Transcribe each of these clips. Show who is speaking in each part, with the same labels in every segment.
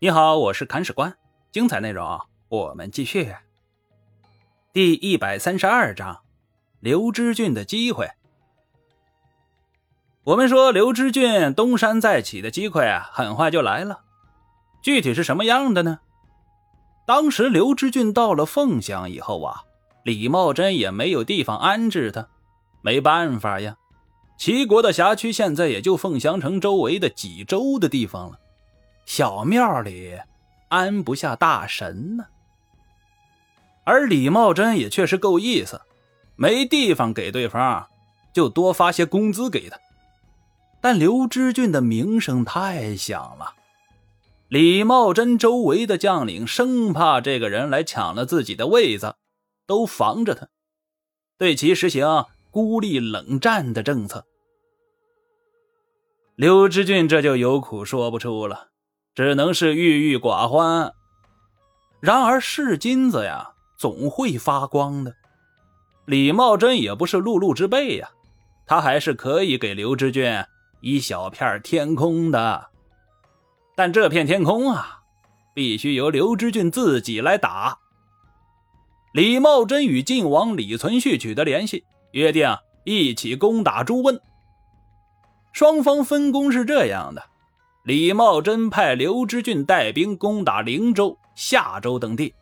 Speaker 1: 你好，我是砍史官，精彩内容我们继续。第一百三十二章，刘知俊的机会。我们说刘知俊东山再起的机会啊，很快就来了。具体是什么样的呢？当时刘知俊到了凤翔以后啊，李茂贞也没有地方安置他，没办法呀。齐国的辖区现在也就凤翔城周围的几州的地方了。小庙里安不下大神呢，而李茂贞也确实够意思，没地方给对方，就多发些工资给他。但刘知俊的名声太响了，李茂贞周围的将领生怕这个人来抢了自己的位子，都防着他，对其实行孤立冷战的政策。刘知俊这就有苦说不出了。只能是郁郁寡欢。然而是金子呀，总会发光的。李茂贞也不是碌碌之辈呀，他还是可以给刘知俊一小片天空的。但这片天空啊，必须由刘知俊自己来打。李茂贞与晋王李存勖取得联系，约定一起攻打朱温。双方分工是这样的。李茂贞派刘知俊带兵攻打灵州、夏州等地，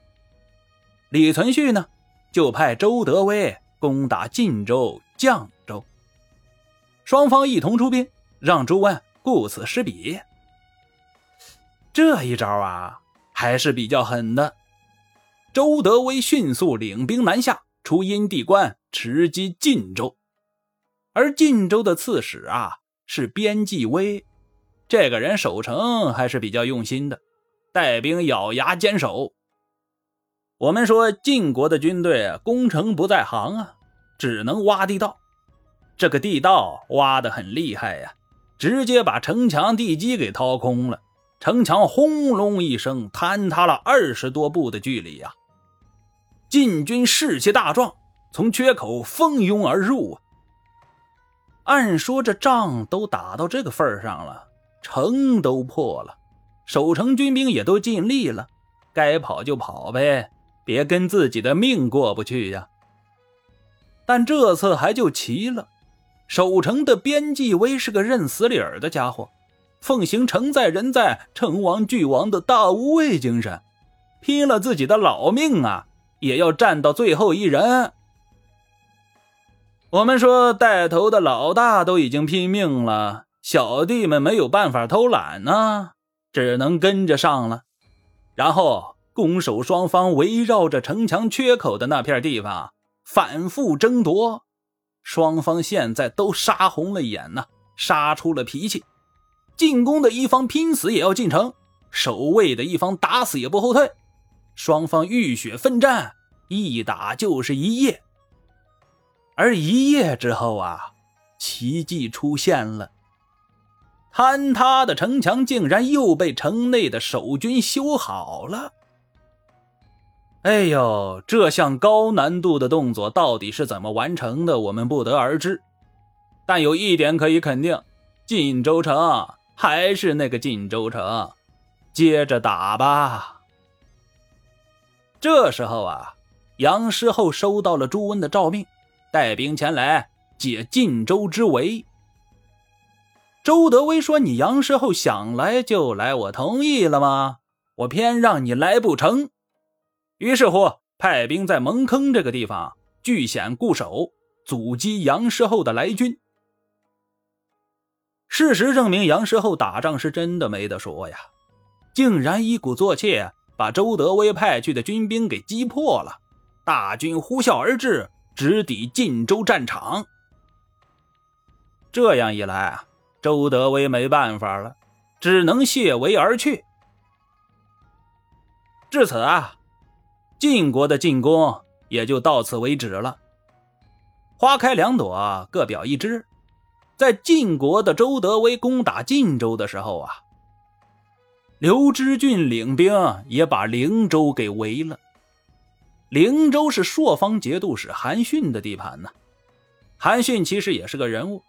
Speaker 1: 李存勖呢，就派周德威攻打晋州、绛州。双方一同出兵，让朱温顾此失彼。这一招啊，还是比较狠的。周德威迅速领兵南下，出阴地关，直击晋州。而晋州的刺史啊，是边继威。这个人守城还是比较用心的，带兵咬牙坚守。我们说晋国的军队攻城不在行啊，只能挖地道。这个地道挖得很厉害呀，直接把城墙地基给掏空了，城墙轰隆一声坍塌了二十多步的距离呀。晋军士气大壮，从缺口蜂拥而入啊。按说这仗都打到这个份上了。城都破了，守城军兵也都尽力了，该跑就跑呗，别跟自己的命过不去呀。但这次还就奇了，守城的边继威是个认死理儿的家伙，奉行城在人在，城亡俱亡的大无畏精神，拼了自己的老命啊，也要战到最后一人。我们说带头的老大都已经拼命了。小弟们没有办法偷懒呢，只能跟着上了。然后攻守双方围绕着城墙缺口的那片地方反复争夺，双方现在都杀红了眼呐，杀出了脾气。进攻的一方拼死也要进城，守卫的一方打死也不后退。双方浴血奋战，一打就是一夜。而一夜之后啊，奇迹出现了。坍塌的城墙竟然又被城内的守军修好了。哎呦，这项高难度的动作到底是怎么完成的？我们不得而知。但有一点可以肯定，晋州城还是那个晋州城，接着打吧。这时候啊，杨师厚收到了朱温的诏命，带兵前来解晋州之围。周德威说：“你杨师厚想来就来，我同意了吗？我偏让你来不成。”于是乎，派兵在蒙坑这个地方据险固守，阻击杨师厚的来军。事实证明，杨师厚打仗是真的没得说呀，竟然一鼓作气把周德威派去的军兵给击破了，大军呼啸而至，直抵晋州战场。这样一来啊。周德威没办法了，只能谢围而去。至此啊，晋国的进攻也就到此为止了。花开两朵，各表一枝。在晋国的周德威攻打晋州的时候啊，刘知俊领兵也把灵州给围了。灵州是朔方节度使韩信的地盘呢。韩信其实也是个人物，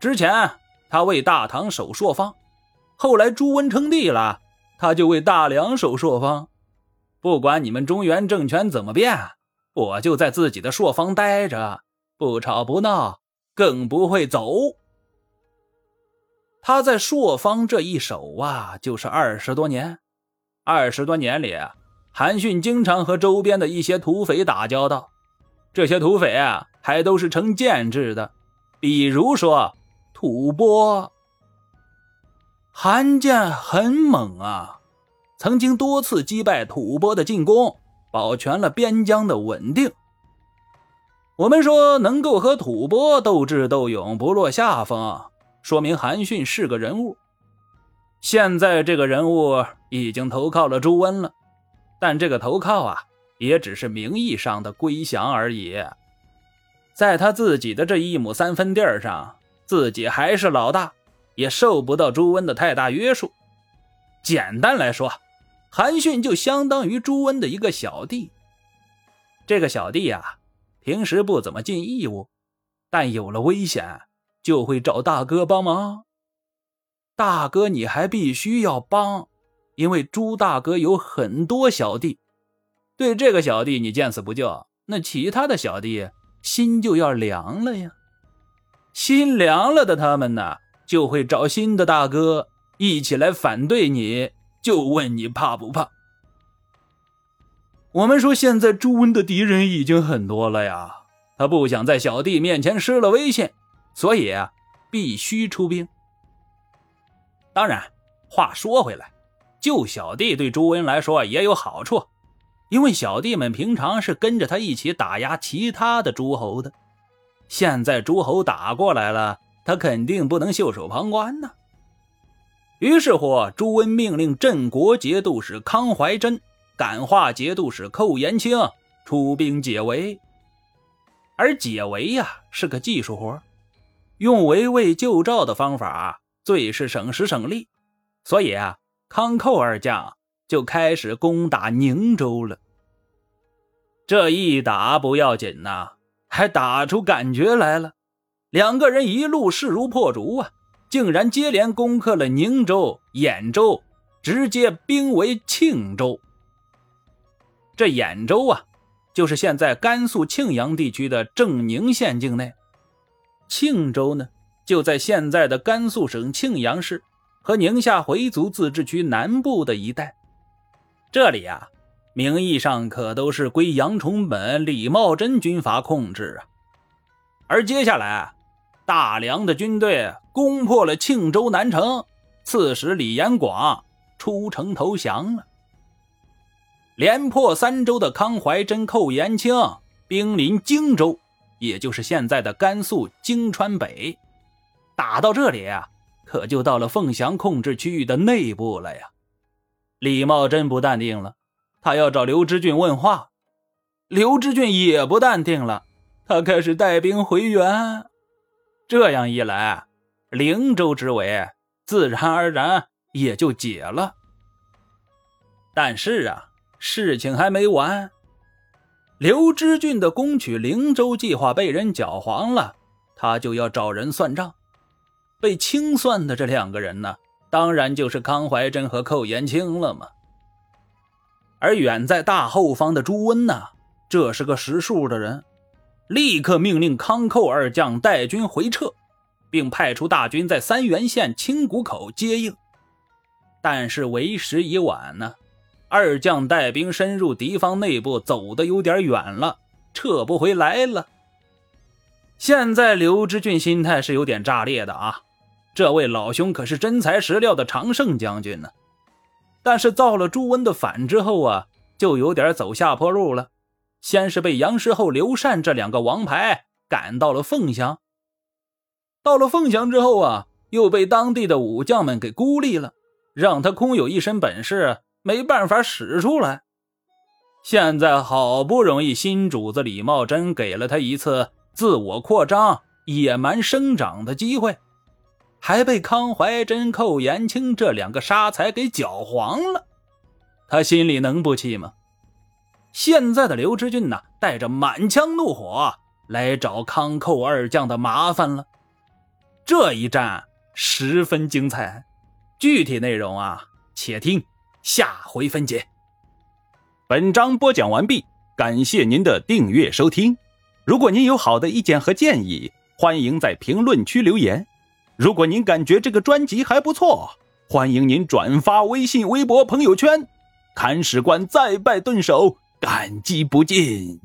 Speaker 1: 之前。他为大唐守朔方，后来朱温称帝了，他就为大梁守朔方。不管你们中原政权怎么变，我就在自己的朔方待着，不吵不闹，更不会走。他在朔方这一守啊，就是二十多年。二十多年里，韩信经常和周边的一些土匪打交道，这些土匪啊，还都是成建制的，比如说吐蕃。韩建很猛啊，曾经多次击败吐蕃的进攻，保全了边疆的稳定。我们说能够和吐蕃斗智斗勇，不落下风，说明韩信是个人物。现在这个人物已经投靠了朱温了，但这个投靠啊，也只是名义上的归降而已。在他自己的这一亩三分地上，自己还是老大。也受不到朱温的太大约束。简单来说，韩信就相当于朱温的一个小弟。这个小弟呀，平时不怎么尽义务，但有了危险就会找大哥帮忙。大哥，你还必须要帮，因为朱大哥有很多小弟，对这个小弟你见死不救，那其他的小弟心就要凉了呀。心凉了的他们呢？就会找新的大哥一起来反对你，就问你怕不怕？我们说现在朱温的敌人已经很多了呀，他不想在小弟面前失了威信，所以啊，必须出兵。当然，话说回来，救小弟对朱温来说也有好处，因为小弟们平常是跟着他一起打压其他的诸侯的，现在诸侯打过来了。他肯定不能袖手旁观呢。于是乎，朱温命令镇国节度使康怀真、感化节度使寇延清出兵解围。而解围呀，是个技术活，用围魏救赵的方法最是省时省力。所以啊，康寇二将就开始攻打宁州了。这一打不要紧呐，还打出感觉来了。两个人一路势如破竹啊，竟然接连攻克了宁州、兖州，直接兵围庆州。这兖州啊，就是现在甘肃庆阳地区的正宁县境内；庆州呢，就在现在的甘肃省庆阳市和宁夏回族自治区南部的一带。这里啊，名义上可都是归杨崇本、李茂贞军阀控制啊。而接下来。大梁的军队攻破了庆州南城，刺史李延广出城投降了。连破三州的康怀真、寇延清兵临荆州，也就是现在的甘肃荆川北。打到这里啊，可就到了凤翔控制区域的内部了呀。李茂贞不淡定了，他要找刘知俊问话。刘知俊也不淡定了，他开始带兵回援。这样一来，灵州之围自然而然也就解了。但是啊，事情还没完，刘知俊的攻取灵州计划被人搅黄了，他就要找人算账。被清算的这两个人呢，当然就是康怀真和寇延清了嘛。而远在大后方的朱温呢，这是个识数的人。立刻命令康寇二将带军回撤，并派出大军在三原县青谷口接应。但是为时已晚呢，二将带兵深入敌方内部，走的有点远了，撤不回来了。现在刘知俊心态是有点炸裂的啊！这位老兄可是真材实料的常胜将军呢，但是造了朱温的反之后啊，就有点走下坡路了。先是被杨师厚、刘禅这两个王牌赶到了凤翔，到了凤翔之后啊，又被当地的武将们给孤立了，让他空有一身本事没办法使出来。现在好不容易新主子李茂贞给了他一次自我扩张、野蛮生长的机会，还被康怀真、寇延清这两个杀才给搅黄了，他心里能不气吗？现在的刘知俊呢，带着满腔怒火来找康寇二将的麻烦了。这一战十分精彩，具体内容啊，且听下回分解。
Speaker 2: 本章播讲完毕，感谢您的订阅收听。如果您有好的意见和建议，欢迎在评论区留言。如果您感觉这个专辑还不错，欢迎您转发微信、微博、朋友圈。看史官再拜顿首，感激不尽。